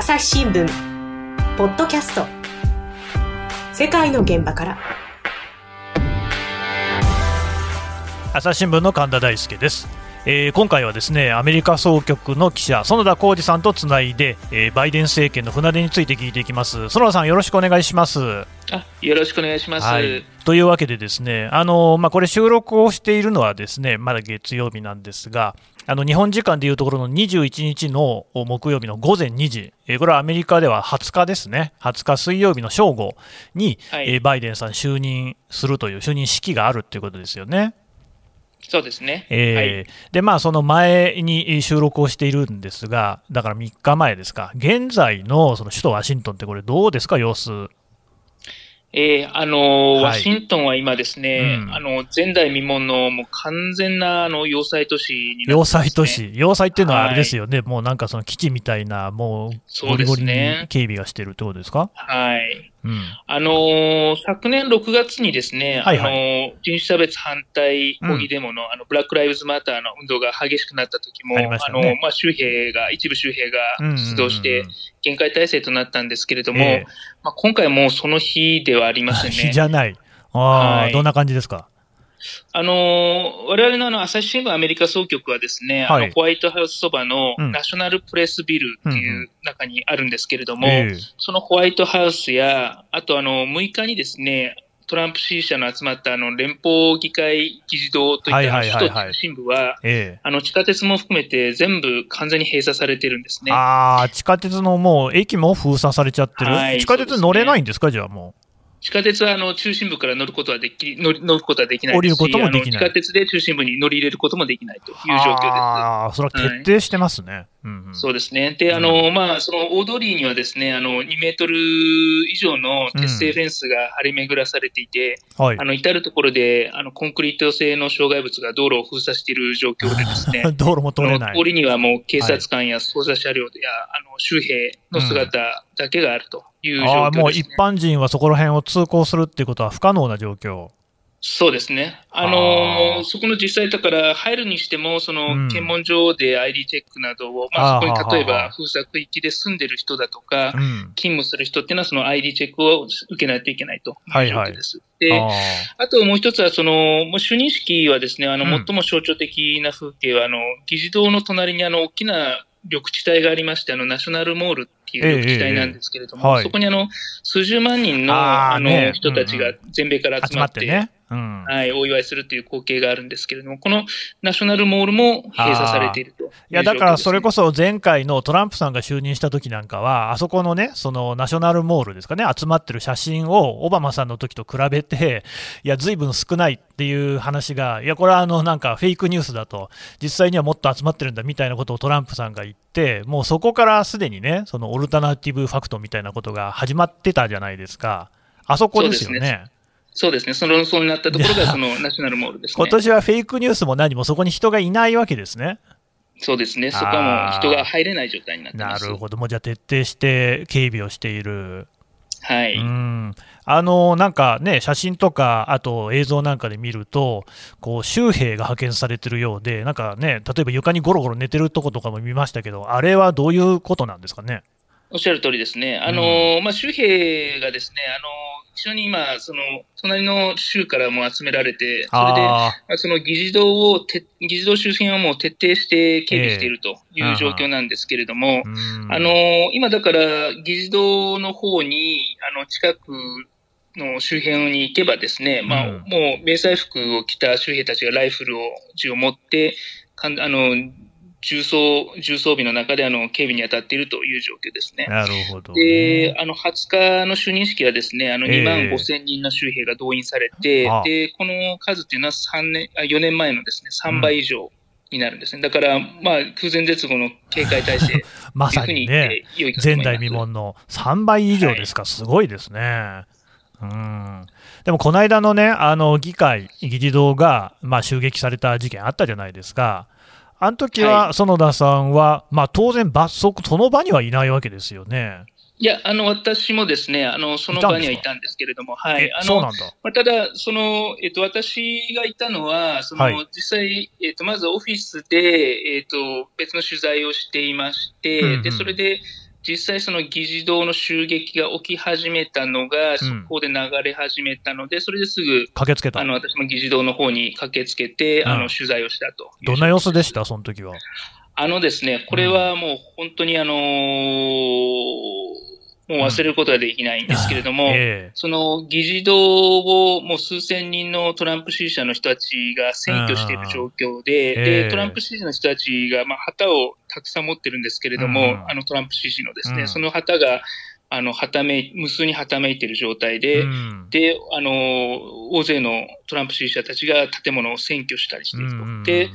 朝日新聞。ポッドキャスト。世界の現場から。朝日新聞の神田大輔です。えー、今回はですねアメリカ総局の記者園田浩二さんとつないで、えー、バイデン政権の船出について聞いていきます。園田さんよろしくお願いします。あよろしくお願いします、はい、というわけでですねあの、まあ、これ収録をしているのはですねまだ月曜日なんですがあの日本時間でいうところの21日の木曜日の午前2時、えー、これはアメリカでは20日ですね、20日水曜日の正午に、はい、えー、バイデンさん就任するという就任式があるということですよね。そうですね、えー、はい、でまあ、その前に収録をしているんですが、だから3日前ですか、現在のその首都ワシントンって、これ、どうですか、様子。えー、あの、はい、ワシントンは今ですね、うん、あの、前代未聞のもう完全なあの要塞都市になって、ね、要塞都市。要塞っていうのはあれですよね、はい、もうなんかその基地みたいな、もうゴリゴリに警備がしてるってことですか？はい。うん、あのー、昨年6月にですね、はいはい、あのー、人種差別反対抗議デモのうん、あのブラック・ライブズ・マターの運動が激しくなった時も、あ、ね、のまあ、州兵が、一部州兵が出動して、限界態勢となったんですけれども、えー、まあ、今回もその日ではありませんね。日じゃない。あはい、どんな感じですか？あの、我々のあの、朝日新聞アメリカ総局はですね、はい、あの、ホワイトハウスそばのナショナルプレスビルっていう中にあるんですけれども、うんうんそのホワイトハウスや、あとあの、6日にですね、トランプ支持者の集まったあの連邦議会議事堂といった首都中心部は、あの地下鉄も含めて全部完全に閉鎖されてるんですね。ああ、地下鉄のもう駅も封鎖されちゃってる？はい、地下鉄乗れないんですか、すね、じゃあもう。地下鉄はあの中心部から乗ることはでき乗乗ることはできない降りることもできない。地下鉄で中心部に乗り入れることもできないという状況です。ああ、それは徹底してますね。はいうんうん、そうですね。で、あの、まあ、その大通りにはですね、あの、2メートル以上の鉄製フェンスが張り巡らされていて、うんはい、あの、至るところで、あの、コンクリート製の障害物が道路を封鎖している状況でですね、道路も通れない。通りにはもう警察官や捜査車両や、はい、あの、州兵の姿だけがあるという状況です、ね、あもう一般人はそこら辺を通行するっていうことは不可能な状況。そうですね。あのー、そこの実際だから入るにしても、その検問所で ID チェックなどを、うん、まあそこに例えば封鎖区域で住んでる人だとか、勤務する人っていうのはその ID チェックを受けないといけないという状況です。はいはい、で、あともう一つはその、もう就任式はですね、あの、最も象徴的な風景は、あの、議事堂の隣にあの、大きな緑地帯がありまして、あの、ナショナルモールっていう緑地帯なんですけれども、ええはい、そこにあの、数十万人の、あの、ね、人たちが全米から集まって、ね、うん、はい、お祝いするという光景があるんですけれども、このナショナルモールも閉鎖されているとい、ね、いや、だからそれこそ前回のトランプさんが就任した時なんかは、あそこのね、そのナショナルモールですかね、集まってる写真をオバマさんの時と比べて、いや、ずいぶん少ないっていう話が、いや、これはあのなんかフェイクニュースだと、実際にはもっと集まってるんだみたいなことをトランプさんが言って、もうそこからすでにね、そのオルタナティブファクトみたいなことが始まってたじゃないですか。あそこですよね。そうですね、その論争になったところが、そのナショナルモールです、ね、今年はフェイクニュースも何もそこに人がいないわけですね。そうですね、そこはもう人が入れない状態になってます。なるほど、もうじゃあ徹底して警備をしている。はい、うん。あのなんかね、写真とか、あと映像なんかで見ると、こう州兵が派遣されてるようで、なんかね、例えば床にゴロゴロ寝てるとことかも見ましたけど、あれはどういうことなんですかね？おっしゃる通りですね。あの、うん、まあ、州兵がですね、あの、一緒に今、その、隣の州からも集められて、それで、その議事堂をて、議事堂周辺はもう徹底して警備しているという状況なんですけれども、えー、あの、今だから議事堂の方に、あの、近くの周辺に行けばですね、まあ、もう迷彩服を着た州兵たちがライフルを、銃を持って、かんあの、重装、重装備の中であの警備に当たっているという状況ですね。なるほど、ね、で、あの、20日の就任式はですね、あの、2万5千人の州兵が動員されて、えー、で、この数っていうのは3年、あ4年前のですね、3倍以上。になるんですね。だから、まあ、空前絶後の警戒体制。まさにね、前代未聞の3倍以上ですか、はい、すごいですね。うん。でも、この間のね、あの、議会、議事堂が、まあ、襲撃された事件あったじゃないですか。あの時は園田さんは、まあ、当然、罰則、その場にはいないわけですよね。いや、あの、私もですね、あの、その場にはいたんですけれども、はい。あの、まあ、ただ、その、えっと、私がいたのは、その、はい、実際、えっと、まずオフィスで、えっと、別の取材をしていまして、うんうん、で、それで、実際その議事堂の襲撃が起き始めたのが、そこで流れ始めたので、それですぐ、駆けつけた。あの私も議事堂の方に駆けつけて、あの取材をしたとどんな様子でした、その時は。あのですね、これはもう本当にあのーもう忘れることはできないんですけれども、うん。えー、その議事堂をもう数千人のトランプ支持者の人たちが占拠している状況で、えー、でトランプ支持の人たちが、まあ、旗をたくさん持ってるんですけれども、うん、あのトランプ支持のですね、うん、その旗が、あの、はため、無数にはためいている状態で、うん、で、あの、大勢のトランプ支持者たちが建物を占拠したりしていると。で、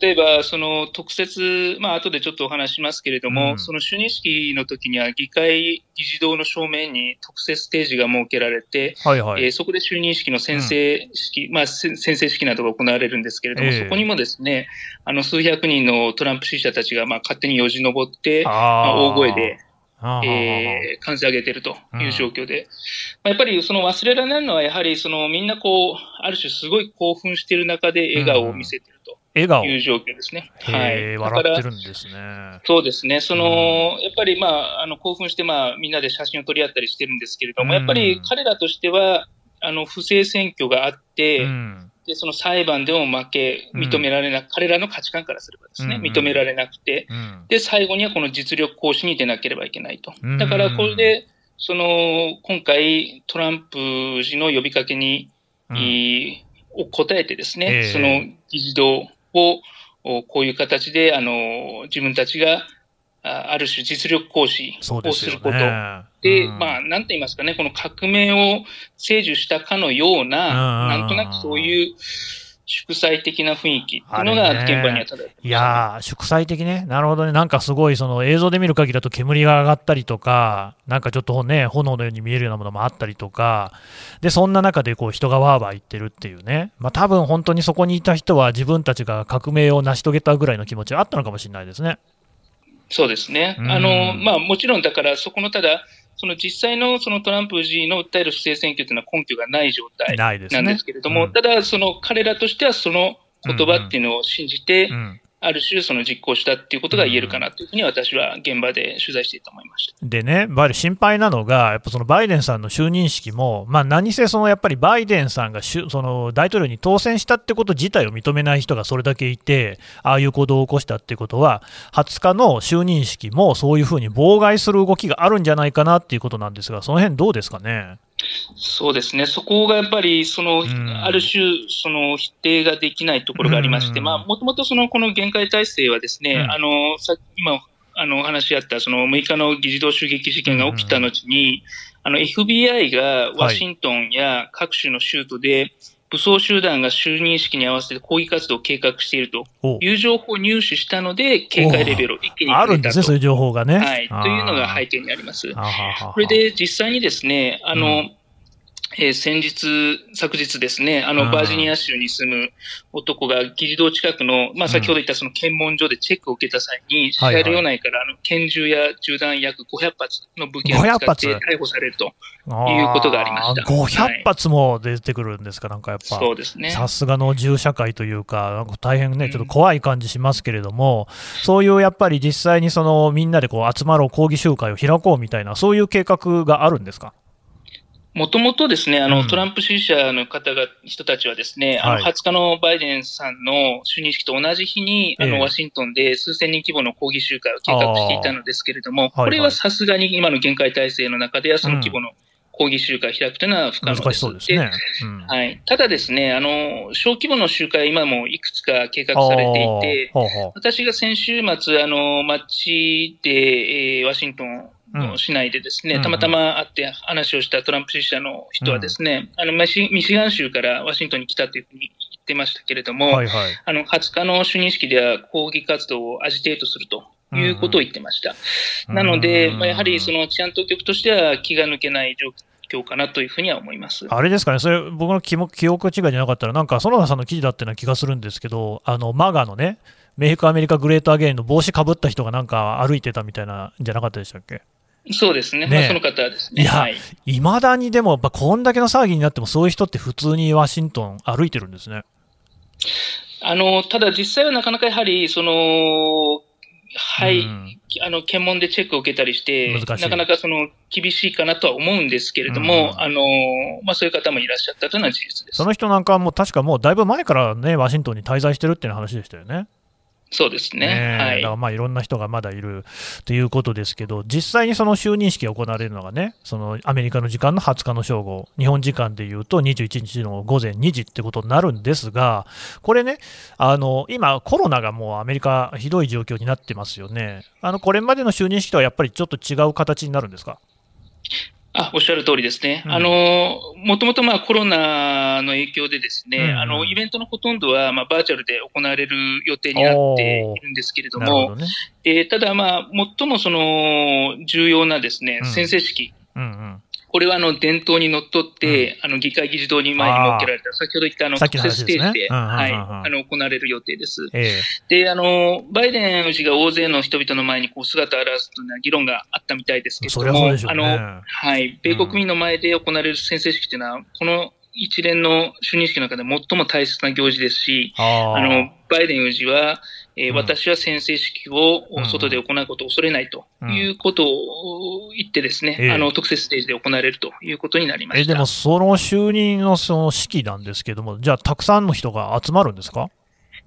例えば、その特設、まあ、後でちょっとお話しますけれども、うん、その就任式の時には議会議事堂の正面に特設ステージが設けられて、はいはい、えー、そこで就任式の宣誓式、うん、まあ、宣誓式などが行われるんですけれども、えー、そこにもですね、あの、数百人のトランプ支持者たちが、まあ、勝手によじ登って、まあ、大声で、えー、感じ上げているという状況で、まあ、やっぱりその忘れられないのは、やはりそのみんなこう、ある種すごい興奮している中で笑顔を見せていると。笑顔いう状況ですね。はい。笑ってるんですね。そうですね。その、うん、やっぱりまあ、あの、興奮してまあ、みんなで写真を撮り合ったりしてるんですけれども、うん、やっぱり彼らとしては、あの、不正選挙があって、うんで、その裁判でも負け、認められな、うん、彼らの価値観からすればですね、認められなくて、うん、で、最後にはこの実力行使に出なければいけないと。だから、これで、その、今回、トランプ氏の呼びかけに、うん、を答えてですね、えー、その議事堂を、こういう形で、あの、自分たちが、ある種実力行使をすること。で、うん、まあ、なんて言いますかね、この革命を成就したかのような、なんとなくそういう、祝祭的な雰囲気っていうのが現場にはただ、ね、いやー、祝祭的ね、なるほどね、なんかすごい、その映像で見る限りだと煙が上がったりとか、なんかちょっとね、炎のように見えるようなものもあったりとか、でそんな中でこう人がわーわー言ってるっていうね、まあ多分本当にそこにいた人は、自分たちが革命を成し遂げたぐらいの気持ちはあったのかもしれないですね。そうですね。あの、まあもちろんだからそこのただ、その実際のそのトランプ氏の訴える不正選挙というのは根拠がない状態なんですけれども、ねうん、ただその彼らとしてはその言葉っていうのを信じて、うんうんある種、その実行したっていうことが言えるかなというふうに、私は現場で取材していたと思いましたでね、やっ心配なのが、やっぱそのバイデンさんの就任式も、まあ、何せそのやっぱりバイデンさんがその大統領に当選したってこと自体を認めない人がそれだけいて、ああいう行動を起こしたっていうことは、20日の就任式もそういうふうに妨害する動きがあるんじゃないかなっていうことなんですが、その辺どうですかね？そうですね、そこがやっぱり、その、ある種、その否定ができないところがありまして、まあ、もともとその、この限界体制はですね、あの、さ今、あの、お話しあった、その、6日の議事堂襲撃事件が起きた後に、あの、FBI がワシントンや各種の州都で、武装集団が就任式に合わせて抗議活動を計画していると。いう情報を入手したので、警戒レベルを一気にあるんですね、そういう情報がね。はい。というのが背景にあります。これで実際にですね、あの、うんえー、先日、昨日ですね、あの、バージニア州に住む男が議事堂近くの、まあ、先ほど言ったその検問所でチェックを受けた際に、シャル内からあの拳銃や銃弾約500発の武器を使って逮捕されるということがありました。500発も出てくるんですか、なんかやっぱ。そうですね。さすがの銃社会というか、なんか大変ね、ちょっと怖い感じしますけれども、うん、そういうやっぱり実際にそのみんなでこう集まろう抗議集会を開こうみたいな、そういう計画があるんですか？もともとですね、あの、うん、トランプ支持者の方が、人たちはですね、あの、20日のバイデンさんの就任式と同じ日に、あの、ワシントンで数千人規模の抗議集会を計画していたのですけれども、これはさすがに今の限界体制の中ではその規模の抗議集会を開くというのは不可能です。そうですね。はい。ただですね、あの、小規模の集会、今もいくつか計画されていて、私が先週末、あの、街で、えー、ワシントンの市内でですね、たまたま会って話をしたトランプ支持者の人はですね、あのミシガン州からワシントンに来たというふうに言ってましたけれども、はいはい、あの20日の就任式では抗議活動をアジテートするということを言ってました。なので、まあ、やはりその治安当局としては気が抜けない状況かなというふうには思います。あれですかね、それ、僕の記憶違いじゃなかったら、なんか園田さんの記事だったような気がするんですけど、あの MAGA のね、 Make America Great Again の帽子かぶった人がなんか歩いてたみたいなじゃなかったでしたっけ？そうですね、ね。まあ、その方ですね。いや、い。まだにでも、こんだけの騒ぎになっても、そういう人って普通にワシントン歩いてるんですね。あの、ただ実際はなかなかやはり、その、はい、うん、あの検問でチェックを受けたりして、なかなかその厳しいかなとは思うんですけれども、うん、あのまあ、そういう方もいらっしゃったというのは事実です。その人なんかも確かもうだいぶ前からね、ワシントンに滞在してるっていう話でしたよね。そうですね。ねはい。だからまあいろんな人がまだいるということですけど、実際にその就任式が行われるのがね、そのアメリカの時間の20日の正午、日本時間でいうと21日の午前2時ってことになるんですが、これね、あの今、コロナがもうアメリカ、ひどい状況になってますよね。あのこれまでの就任式とはやっぱりちょっと違う形になるんですか？あ、おっしゃる通りですね。うん、あの、もともとまあコロナの影響でですね、うん、あの、イベントのほとんどはまあバーチャルで行われる予定になっているんですけれども、どね、えー、ただまあ、最もその重要なですね、宣誓式、うんうんこれはあの伝統にのっとって、うん、あの議会議事堂に前に設けられた、先ほど言ったあの特設ステージで、はい、あの行われる予定です。えー、で、あの、バイデン氏が大勢の人々の前にこう姿を現すというのは議論があったみたいですけれども、ね、あの、はい、米国民の前で行われる宣誓式というのは、この一連の就任式の中で最も大切な行事ですし、あの、バイデン氏は、えー、うん、私は宣誓式を外で行うことを恐れないということを言ってですね、うん、あの特設ステージで行われるということになりました。でもその就任のその式なんですけども、じゃあたくさんの人が集まるんですか？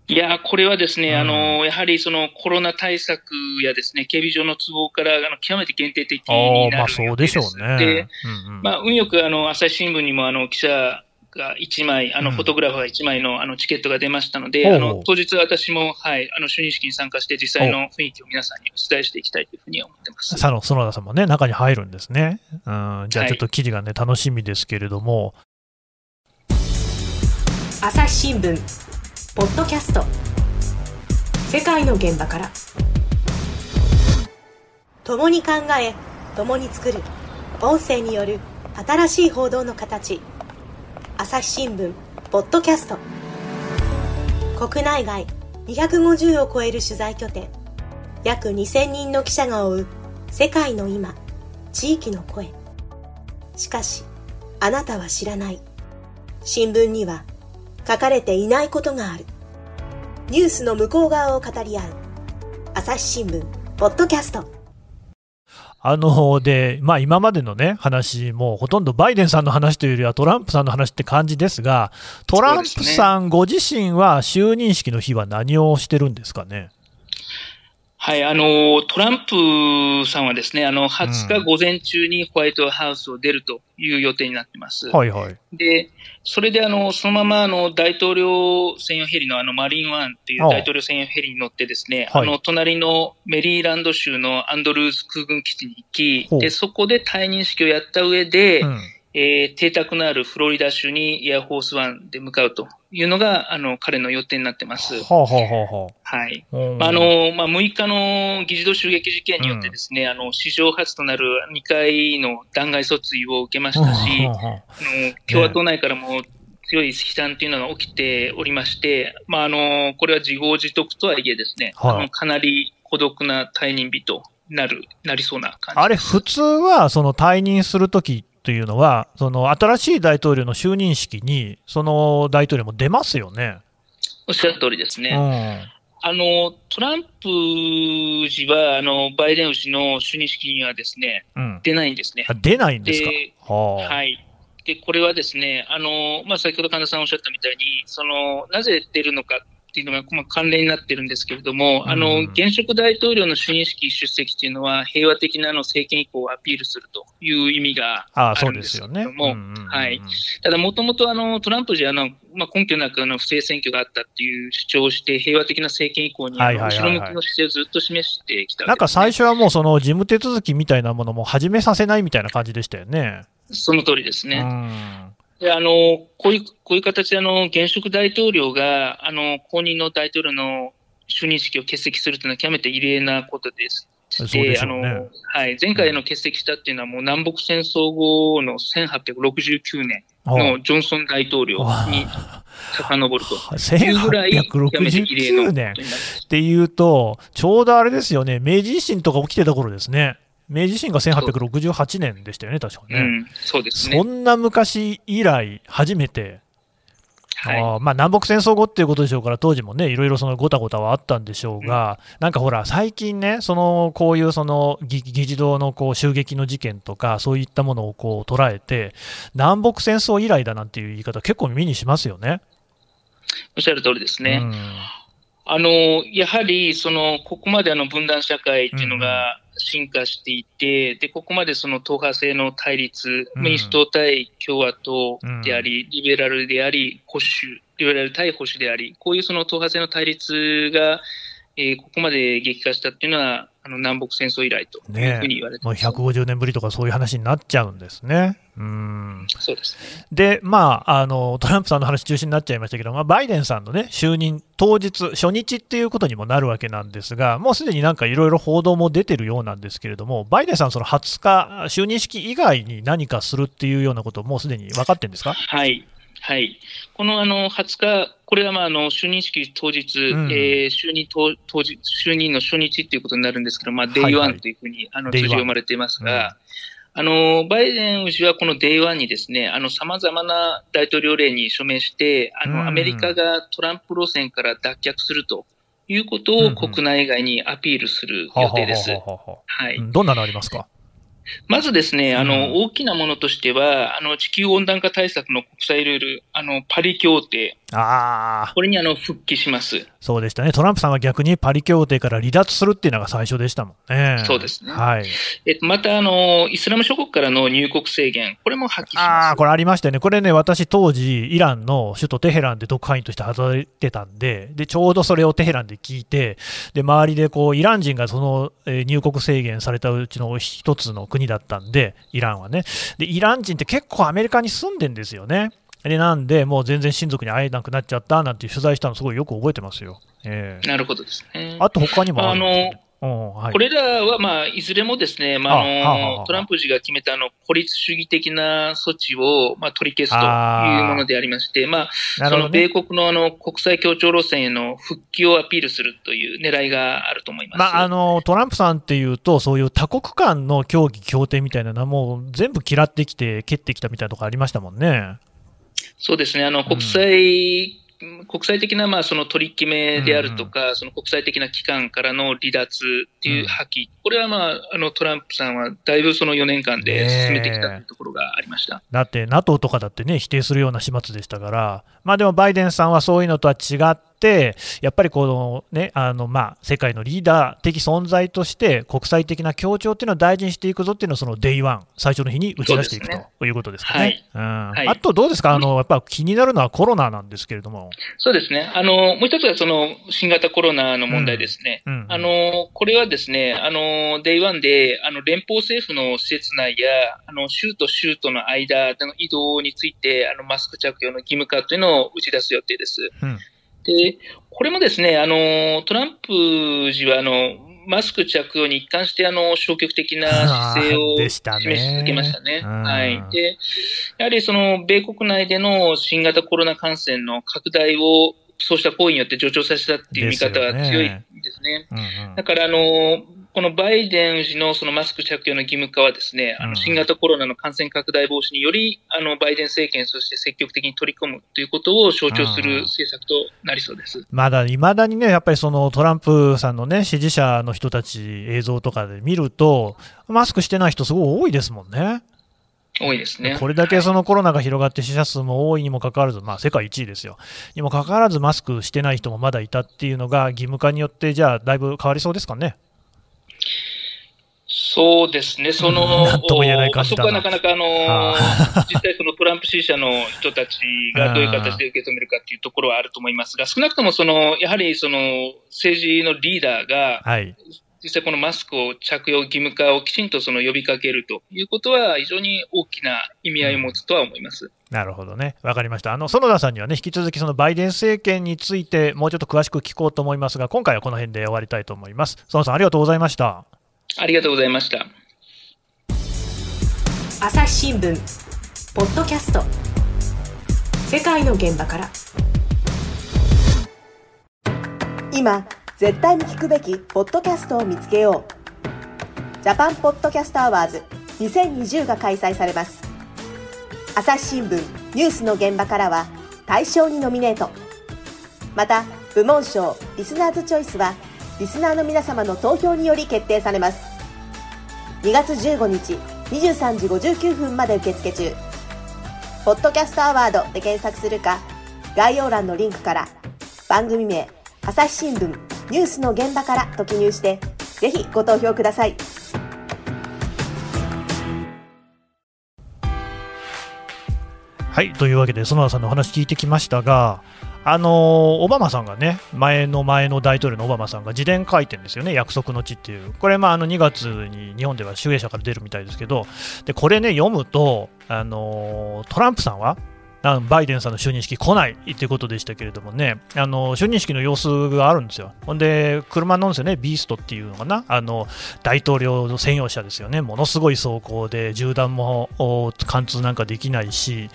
いや、これはですね、うん、あの、やはりそのコロナ対策やですね、警備上の都合から、あの、極めて限定的になるまあそうでしょうね。で、うんうん、まあ、運よく、あの、朝日新聞にも、あの、記者が1枚、あの、フォトグラファー1枚の、あの、チケットが出ましたので、あの、当日私も、はい、あの、就任式に参加して、実際の雰囲気を皆さんにお伝えしていきたいというふうに思ってます。佐野園田さんもね、中に入るんですね。うん、じゃあちょっと記事がね、はい、楽しみですけれども。朝日新聞、ポッドキャスト、世界の現場から。共に考え、共に作る、音声による新しい報道の形。朝日新聞ポッドキャスト。国内外250を超える取材拠点。約2000人の記者が追う世界の今地域の声。しかしあなたは知らない。新聞には書かれていないことがある。ニュースの向こう側を語り合う朝日新聞ポッドキャスト。あので、まあ、今までの、ね、話もほとんどバイデンさんの話というよりはトランプさんの話って感じですが、トランプさんご自身は就任式の日は何をしてるんですかね？はい、あの、トランプさんはですね、あの、20日午前中にホワイトハウスを出るという予定になってます。はいはい。で、それであの、そのままあの、大統領専用ヘリのあの、マリンワンっていう大統領専用ヘリに乗ってですね、あの、隣のメリーランド州のアンドルーズ空軍基地に行き、で、そこで退任式をやった上で、うんえー、邸宅のあるフロリダ州にエアフォースワンで向かうというのが、あの、彼の予定になってます。はあはあはあ、はい。あの、まあ、6日の議事堂襲撃事件によってですね、うん、あの、史上初となる2回の弾劾訴追を受けましたし、はあはあ、あ。の共和党内からも強い悲惨というのが起きておりまして、まあ、あの、これは自業自得とはいえですね、はあ、あのかなり孤独な退任日となる、なりそうな感じあれ、普通は、その退任するときというのは、その新しい大統領の就任式に、その大統領も出ますよね。おっしゃる通りですね。うん、あのトランプ氏はあのバイデン氏の就任式にはですね、うん、出ないんですね。出ないんですか？ははい。で、これはですね、あのまあ、先ほど神田さんおっしゃったみたいに、そのなぜ出るのかっていうのが、まあ、関連になってるんですけれども、うん、あの、現職大統領の就任式出席っていうのは、平和的なの政権移行をアピールするという意味があるんですけれども、はい。ただ、もともとあの、トランプ氏はあの、まあ、根拠なくあの不正選挙があったっていう主張をして、平和的な政権移行に後ろ向きの姿勢をずっと示してきた、ね、なんか最初はもうその事務手続きみたいなものも始めさせないみたいな感じでしたよね。その通りですね。であのこういうこういう形であの現職大統領があの後任の大統領の就任式を欠席するというのは極めて異例なことです。で、あのはい、前回の欠席したっていうのは、もう南北戦争後の1869年のジョンソン大統領に遡ると。いうぐらい、1869年っていうと、ちょうどあれですよね、明治維新とか起きてた頃ですね。明治維新が1868年でしたよね、確かね。うん、そうですね。そんな昔以来、初めてはい、あまあ、南北戦争後っていうことでしょうから、当時もね、いろいろそのごたごたはあったんでしょうが、うん、なんかほら、最近ね、そのこういうその議事堂のこう襲撃の事件とか、そういったものをこう捉えて、南北戦争以来だなんていう言い方、結構耳にしますよね。おっしゃる通りですね。うん、あのやはりそのここまであの分断社会っていうのが、進化していて、で、ここまでその党派制の対立、うん、民主党対共和党であり、リベラルであり、保守、リベラル対保守であり、こういうその党派制の対立が、えー、ここまで激化したっていうのは、あの南北戦争以来というふうに言われてます、ね、もう150年ぶりとかそういう話になっちゃうんですね。うん。そうですね。で、まああの、トランプさんの話中心になっちゃいましたけど、まあ、バイデンさんの、ね、就任当日、初日っていうことにもなるわけなんですが、もうすでになんかいろいろ報道も出てるようなんですけれども、バイデンさん、その20日、就任式以外に何かするっていうようなこともうすでに分かってるんですか？はいはい、このあの20日、これはまああの就任式当日、うん、えー、就任当当日就任の初日ということになるんですけど、まあ、 Day One というふうに、あの通じ読まれていますが、うん、あのバイデン氏はこの Day One にですね、さまざまな大統領令に署名して、あの、アメリカがトランプ路線から脱却するということを国内外にアピールする予定です。はい、どんなのありますか？まずですね、あの、うん、大きなものとしては、あの、地球温暖化対策の国際ルール、あの、パリ協定。ああ。これにあの、復帰します。そうでしたね。トランプさんは逆にパリ協定から離脱するっていうのが最初でしたもんね。そうですね。はい。えっと、また、あの、イスラム諸国からの入国制限、これも破棄します。ああ、これありましたよね。これね、私当時、イランの首都テヘランで特派員として働いてたんで、で、ちょうどそれをテヘランで聞いて、で、周りでこう、イラン人がその、えー、入国制限されたうちの一つの国だったんで、イランはね。で、イラン人って結構アメリカに住んでんですよね。でなんで、もう全然親族に会えなくなっちゃったなんて取材したの、すごいよく覚えてますよ。えー、なるほどですね。あと他にもあるんですね。はい、これらは、まあ、いずれもですね、まあ、あのトランプ氏が決めたあの孤立主義的な措置を、まあ、取り消すというものでありまして、まあ、ね、その米国のあの国際協調路線への復帰をアピールするという狙いがあると思います、まあ、あのトランプさんっていうと、そういう多国間の協議、協定みたいなのは、もう全部嫌ってきて、蹴ってきたみたいなところありましたもんね。そうですね、あの国際、うん、国際的なまあその取り決めであるとか、うん、その国際的な機関からの離脱っていう破棄、うん、これはまああのトランプさんはだいぶその4年間で進めてきたというところがありました、だって、NATO とかだってね、否定するような始末でしたから、まあ、でもバイデンさんはそういうのとは違って、やっぱりこの、ね、あのまあ世界のリーダー的存在として、国際的な協調っていうのを大事にしていくぞっていうのを、その Day One、最初の日に打ち出していくということですかね。あとどうですか、あのやっぱ気になるのはコロナなんですけれども。そうですね、あのもう一つはその新型コロナの問題ですね。うん。うん、あのこれはですね、あの Day One であの連邦政府の施設内やあの州と州との間での移動について、あのマスク着用の義務化というのを打ち出す予定です。うんで、これもですね、あの、トランプ氏は、あの、マスク着用に一貫してあの消極的な姿勢を示し続けましたね。はい。で、やはりその米国内での新型コロナ感染の拡大をそうした行為によって助長させたっていう見方が強いですね。すねうんうん、だからあの、このバイデン氏のそのマスク着用の義務化はですね、あの新型コロナの感染拡大防止により、あのバイデン政権、そして積極的に取り込むということを象徴する政策となりそうですまだいまだにね、やっぱりそのトランプさんの、ね、支持者の人たち、映像とかで見ると、マスクしてない人、すごい多いですもんね。多いですね。これだけそのコロナが広がって死者数も多いにもかかわらず、まあ世界1位ですよ。にもかかわらずマスクしてない人もまだいたっていうのが義務化によって、じゃあだいぶ変わりそうですかね。そうですね、その、そこはなかなか、あの 実際、そのトランプ支持者の人たちがどういう形で受け止めるかっていうところはあると思いますが、少なくともその、やはりその政治のリーダーが、はい、実際このマスクを着用義務化をきちんとその呼びかけるということは、非常に大きな意味合いを持つとは思います。なるほどね、わかりました。あの園田さんにはね、引き続きそのバイデン政権について、もうちょっと詳しく聞こうと思いますが、今回はこの辺で終わりたいと思います。園田さん、ありがとうございました。ありがとうございました。朝日新聞ポッドキャスト。世界の現場から。今絶対に聞くべきポッドキャストを見つけよう。ジャパンポッドキャストアワーズ2020が開催されます。朝日新聞ニュースの現場からは大賞にノミネート。また部門賞リスナーズチョイスはリスナーの皆様の投票により決定されます。2月15日23時59分まで受付中。ポッドキャストアワードで検索するか概要欄のリンクから番組名朝日新聞ニュースの現場からと記入してぜひご投票ください。はいというわけで園田さんのお話聞いてきましたがあのオバマさんがね、前の前の大統領のオバマさんが自伝書いてるんですよね、約束の地っていう、これ、まあ、あの2月に日本では集英社から出るみたいですけど、でこれね、読むと、あのトランプさんはあのバイデンさんの就任式来ないっていうことでしたけれどもね、あの就任式の様子があるんですよ。ほんで、車乗るんですよね、ビーストっていうのかな、あの大統領の専用車ですよね、ものすごい走行で、銃弾も貫通なんかできないし、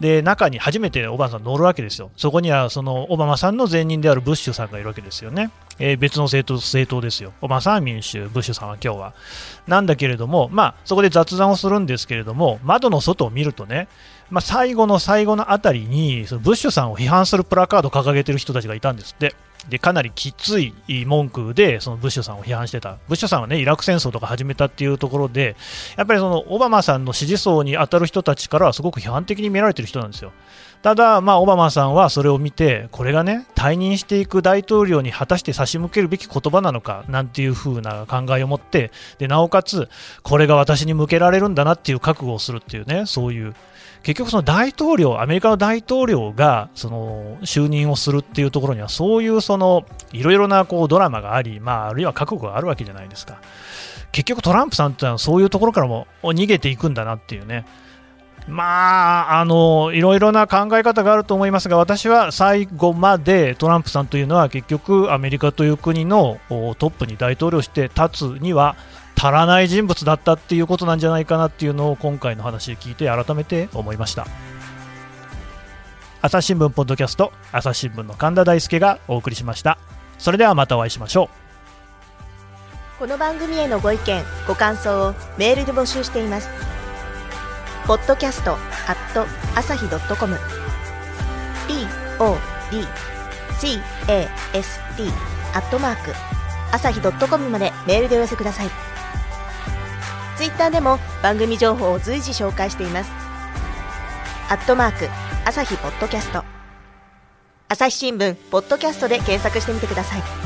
で中に初めてオバマさん乗るわけですよ、そこにはそのオバマさんの前任であるブッシュさんがいるわけですよね、えー、別の政党政党ですよ、オバマさんは民主、ブッシュさんは今日は。なんだけれども、まあ、そこで雑談をするんですけれども、窓の外を見るとね、まあ、最後の最後のあたりにそのブッシュさんを批判するプラカードを掲げてる人たちがいたんですって。でかなりきつい文句でそのブッシュさんを批判してた、ブッシュさんは、ね、イラク戦争とか始めたっていうところで、やっぱりそのオバマさんの支持層に当たる人たちからはすごく批判的に見られてる人なんですよ。ただ、まあ、オバマさんはそれを見て、これがね、退任していく大統領に果たして差し向けるべき言葉なのかなんていう風な考えを持って、でなおかつ、これが私に向けられるんだなっていう覚悟をするっていうね、そういう結局その大統領、アメリカの大統領がその就任をするっていうところには、そういうそのいろいろなこうドラマがあり、まあ、あるいは覚悟があるわけじゃないですか。結局トランプさんってのはそういうところからも逃げていくんだなっていうね。まあ、あのいろいろな考え方があると思いますが私は最後までトランプさんというのは結局アメリカという国のトップに大統領して立つには足らない人物だったっていうことなんじゃないかなっていうのを今回の話で聞いて改めて思いました朝日新聞ポッドキャスト朝日新聞の神田大輔がお送りしましたそれではまたお会いしましょうこの番組へのご意見ご感想をメールで募集していますポッドキャストアット朝日ドットコム podcast アットマーク朝日ドットコムまでメールでお寄せくださいツイッターでも番組情報を随時紹介しています。アットマーク、朝日ポッドキャスト。朝日新聞、ポッドキャストで検索してみてください。